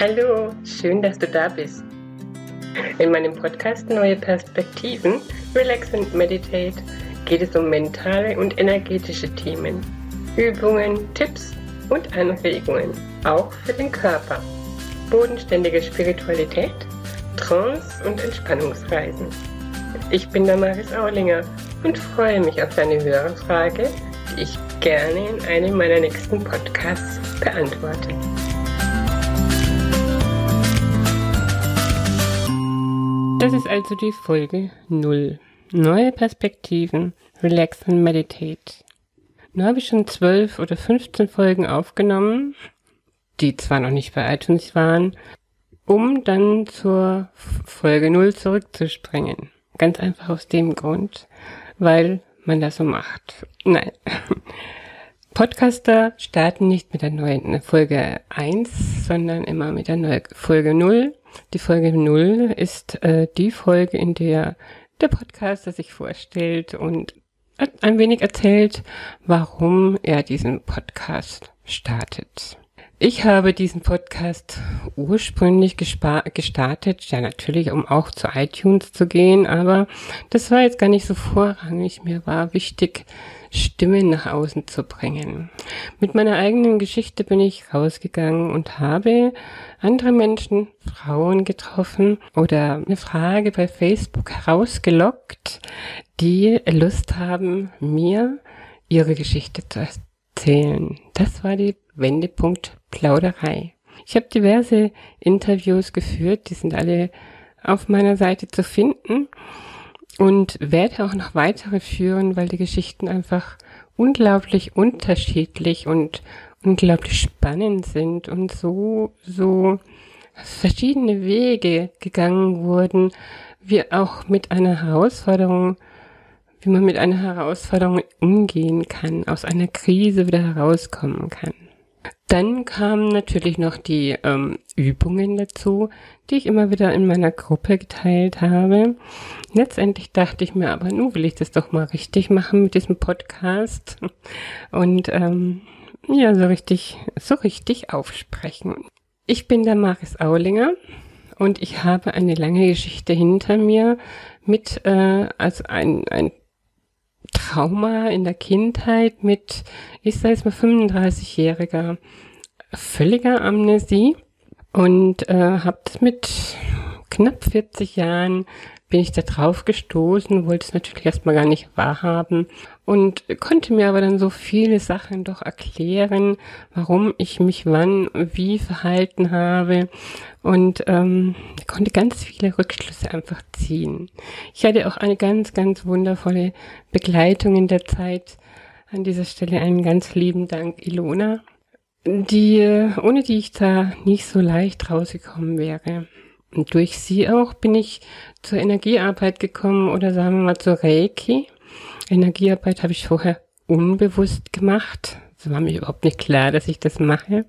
Hallo, schön, dass du da bist. In meinem Podcast Neue Perspektiven, Relax and Meditate geht es um mentale und energetische Themen, Übungen, Tipps und Anregungen, auch für den Körper, bodenständige Spiritualität, Trance und Entspannungsreisen. Ich bin Damaris Aulinger und freue mich auf deine Hörerfrage, die ich gerne in einem meiner nächsten Podcasts beantworte. Das ist also die Folge 0. Neue Perspektiven, Relax and Meditate. Nun habe ich schon 12 oder 15 Folgen aufgenommen, die zwar noch nicht bei iTunes waren, um dann zur Folge 0 zurückzuspringen. Ganz einfach aus dem Grund, weil man das so macht. Nein. Podcaster starten nicht mit der neuen Folge 1, sondern immer mit der neuen Folge 0 die Folge 0 ist äh, die Folge, in der der Podcaster sich vorstellt und ein wenig erzählt, warum er diesen Podcast startet. Ich habe diesen Podcast ursprünglich gestartet, ja natürlich, um auch zu iTunes zu gehen, aber das war jetzt gar nicht so vorrangig. Mir war wichtig, Stimmen nach außen zu bringen. Mit meiner eigenen Geschichte bin ich rausgegangen und habe andere Menschen, Frauen getroffen oder eine Frage bei Facebook herausgelockt, die Lust haben, mir ihre Geschichte zu erzählen. Das war die Wendepunkt Plauderei. Ich habe diverse Interviews geführt, die sind alle auf meiner Seite zu finden und werde auch noch weitere führen, weil die Geschichten einfach unglaublich unterschiedlich und unglaublich spannend sind und so, so verschiedene Wege gegangen wurden, wie auch mit einer Herausforderung, wie man mit einer Herausforderung umgehen kann, aus einer Krise wieder herauskommen kann. Dann kamen natürlich noch die ähm, Übungen dazu, die ich immer wieder in meiner Gruppe geteilt habe. Letztendlich dachte ich mir aber, nun will ich das doch mal richtig machen mit diesem Podcast und ähm, ja, so richtig, so richtig aufsprechen. Ich bin der Maris Aulinger und ich habe eine lange Geschichte hinter mir mit äh, also ein, ein Trauma in der Kindheit mit, ich sage jetzt mal 35-jähriger völliger Amnesie und äh, habe mit knapp 40 Jahren bin ich da drauf gestoßen, wollte es natürlich erstmal gar nicht wahrhaben und konnte mir aber dann so viele Sachen doch erklären, warum ich mich wann wie verhalten habe und ähm, konnte ganz viele Rückschlüsse einfach ziehen. Ich hatte auch eine ganz, ganz wundervolle Begleitung in der Zeit. An dieser Stelle einen ganz lieben Dank, Ilona, die, ohne die ich da nicht so leicht rausgekommen wäre. Und durch sie auch bin ich zur Energiearbeit gekommen oder sagen wir mal zur Reiki. Energiearbeit habe ich vorher unbewusst gemacht. Es war mir überhaupt nicht klar, dass ich das mache.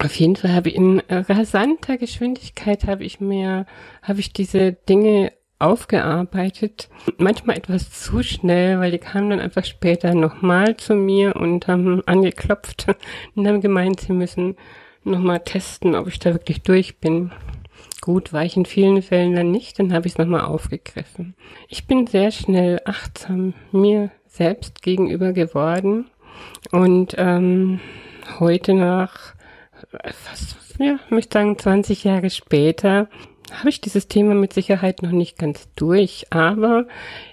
Auf jeden Fall habe ich in rasanter Geschwindigkeit habe ich mir, habe ich diese Dinge aufgearbeitet. Manchmal etwas zu schnell, weil die kamen dann einfach später nochmal zu mir und haben angeklopft und haben gemeint, sie müssen nochmal testen, ob ich da wirklich durch bin. Gut, war ich in vielen Fällen dann nicht, dann habe ich es nochmal aufgegriffen. Ich bin sehr schnell achtsam mir selbst gegenüber geworden und ähm, heute nach fast, ja, möchte sagen 20 Jahre später habe ich dieses Thema mit Sicherheit noch nicht ganz durch, aber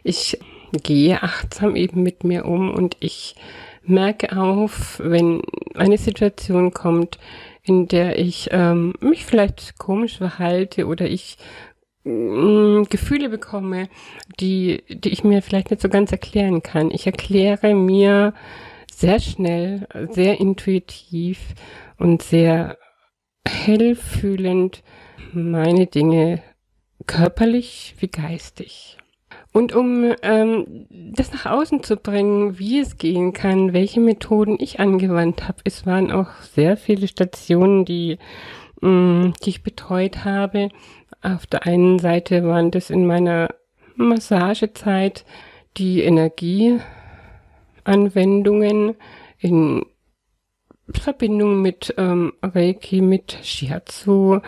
ich gehe achtsam eben mit mir um und ich merke auf, wenn eine Situation kommt, in der ich ähm, mich vielleicht komisch verhalte oder ich mh, mm, Gefühle bekomme, die, die ich mir vielleicht nicht so ganz erklären kann. Ich erkläre mir sehr schnell, sehr intuitiv und sehr hellfühlend, meine Dinge körperlich wie geistig. Und um ähm, das nach außen zu bringen, wie es gehen kann, welche Methoden ich angewandt habe, es waren auch sehr viele Stationen, die, mh, mm, die ich betreut habe. Auf der einen Seite waren das in meiner Massagezeit die Energieanwendungen in Verbindung mit ähm, Reiki, mit Shiatsu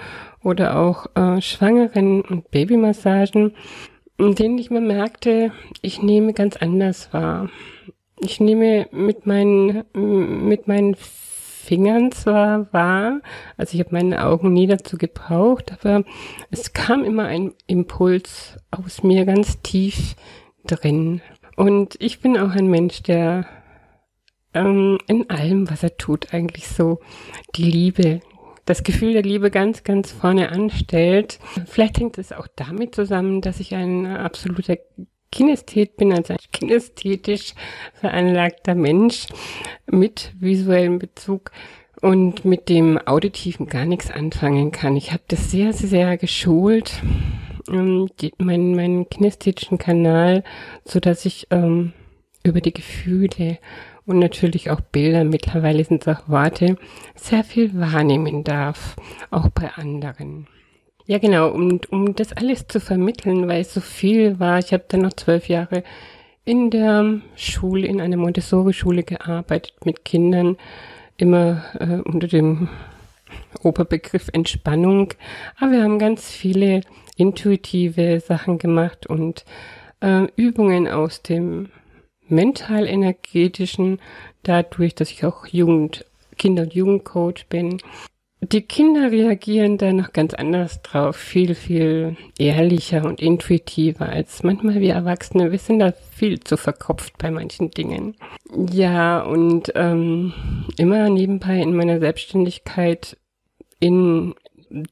oder auch äh, Schwangeren und Babymassagen, in denen ich mir merkte, ich nehme ganz anders wahr. Ich nehme mit meinen, mit meinen Fingern zwar wahr, also ich habe meine Augen nie dazu gebraucht, aber es kam immer ein Impuls aus mir ganz tief drin. Und ich bin auch ein Mensch, der ähm, in allem, was er tut, eigentlich so die Liebe, das Gefühl der Liebe ganz, ganz vorne anstellt. Vielleicht hängt es auch damit zusammen, dass ich ein absoluter Kinesthet bin, also ein kinästhetisch veranlagter Mensch mit visuellem Bezug und mit dem Auditiven gar nichts anfangen kann. Ich habe das sehr, sehr geschult, ähm, meinen, meinen kinästhetischen Kanal, so dass ich ähm, über die Gefühle und natürlich auch Bilder, mittlerweile sind es auch Worte, sehr viel wahrnehmen darf, auch bei anderen. Ja, genau, und um das alles zu vermitteln, weil es so viel war, ich habe dann noch zwölf Jahre in der Schule, in einer Montessori-Schule gearbeitet mit Kindern, immer äh, unter dem Oberbegriff Entspannung. Aber wir haben ganz viele intuitive Sachen gemacht und äh, Übungen aus dem mental-energetischen, dadurch, dass ich auch Jugend, Kinder- und Jugendcoach bin. Die Kinder reagieren da noch ganz anders drauf, viel, viel ehrlicher und intuitiver als manchmal wir Erwachsene. Wir sind da viel zu verkopft bei manchen Dingen. Ja, und ähm, immer nebenbei in meiner Selbstständigkeit in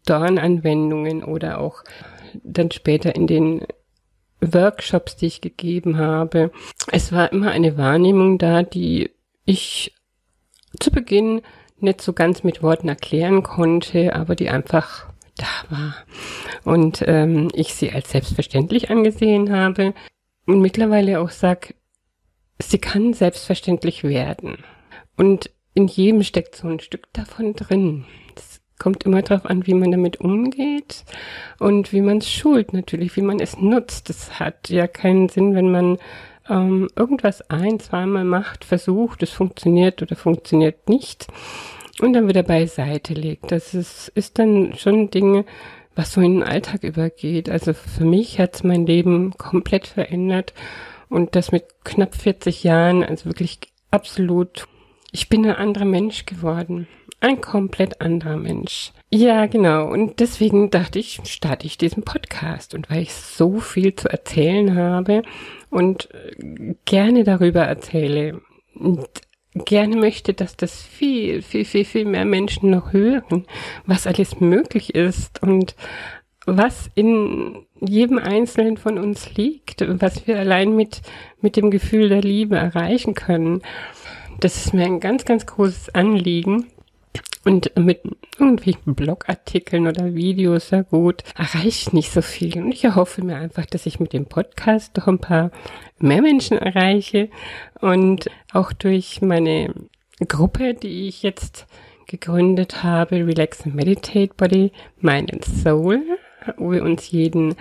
Dornanwendungen oder auch dann später in den Workshops, die ich gegeben habe. Es war immer eine Wahrnehmung da, die ich zu Beginn nicht so ganz mit Worten erklären konnte, aber die einfach da war. Und ähm, ich sie als selbstverständlich angesehen habe und mittlerweile auch sag, sie kann selbstverständlich werden. Und in jedem steckt so ein Stück davon drin kommt immer darauf an, wie man damit umgeht und wie man es schult natürlich, wie man es nutzt. Es hat ja keinen Sinn, wenn man ähm, irgendwas ein, zweimal macht, versucht, es funktioniert oder funktioniert nicht und dann wieder beiseite legt. Das ist, ist dann schon Dinge, was so in den Alltag übergeht. Also für mich hat es mein Leben komplett verändert und das mit knapp 40 Jahren, also wirklich absolut, ich bin ein anderer Mensch geworden ein komplett anderer Mensch. Ja, genau. Und deswegen dachte ich, starte ich diesen Podcast. Und weil ich so viel zu erzählen habe und äh, gerne darüber erzähle und gerne möchte, dass das viel, viel, viel, viel mehr Menschen noch hören, was alles möglich ist und was in jedem Einzelnen von uns liegt, was wir allein mit, mit dem Gefühl der Liebe erreichen können. Das ist mir ein ganz, ganz großes Anliegen. Und mit irgendwelchen Blogartikeln oder Videos, ja gut, erreicht nicht so viel. Und ich erhoffe mir einfach, dass ich mit dem Podcast doch ein paar mehr Menschen erreiche und auch durch meine Gruppe, die ich jetzt gegründet habe, Relax and Meditate Body, Mind and Soul, wo wir uns jeden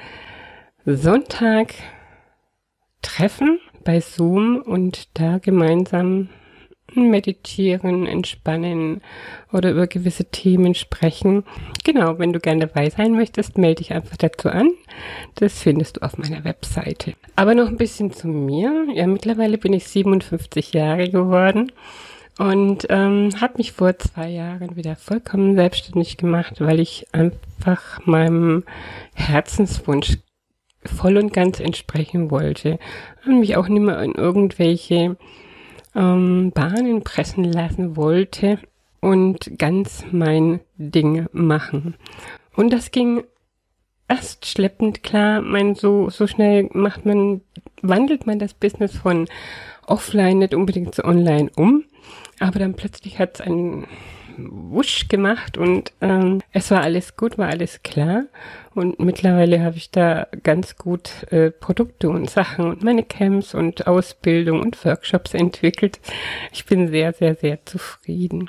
Sonntag treffen bei Zoom und da gemeinsam meditieren, entspannen oder über gewisse Themen sprechen. Genau, wenn du gerne dabei sein möchtest, melde dich einfach dazu an. Das findest du auf meiner Webseite. Aber noch ein bisschen zu mir. Ja, mittlerweile bin ich 57 Jahre geworden und ähm, habe mich vor zwei Jahren wieder vollkommen selbstständig gemacht, weil ich einfach meinem Herzenswunsch voll und ganz entsprechen wollte und mich auch nicht mehr in irgendwelche ähm, Bahnen pressen lassen wollte und ganz mein Ding machen. Und das ging erst schleppend klar, mein, so, so schnell macht man, wandelt man das Business von offline nicht unbedingt zu online um. Aber dann plötzlich hat es einen Wusch gemacht und ähm, es war alles gut, war alles klar. Und mittlerweile habe ich da ganz gut äh, Produkte und Sachen und meine Camps und Ausbildung und Workshops entwickelt. Ich bin sehr, sehr, sehr zufrieden.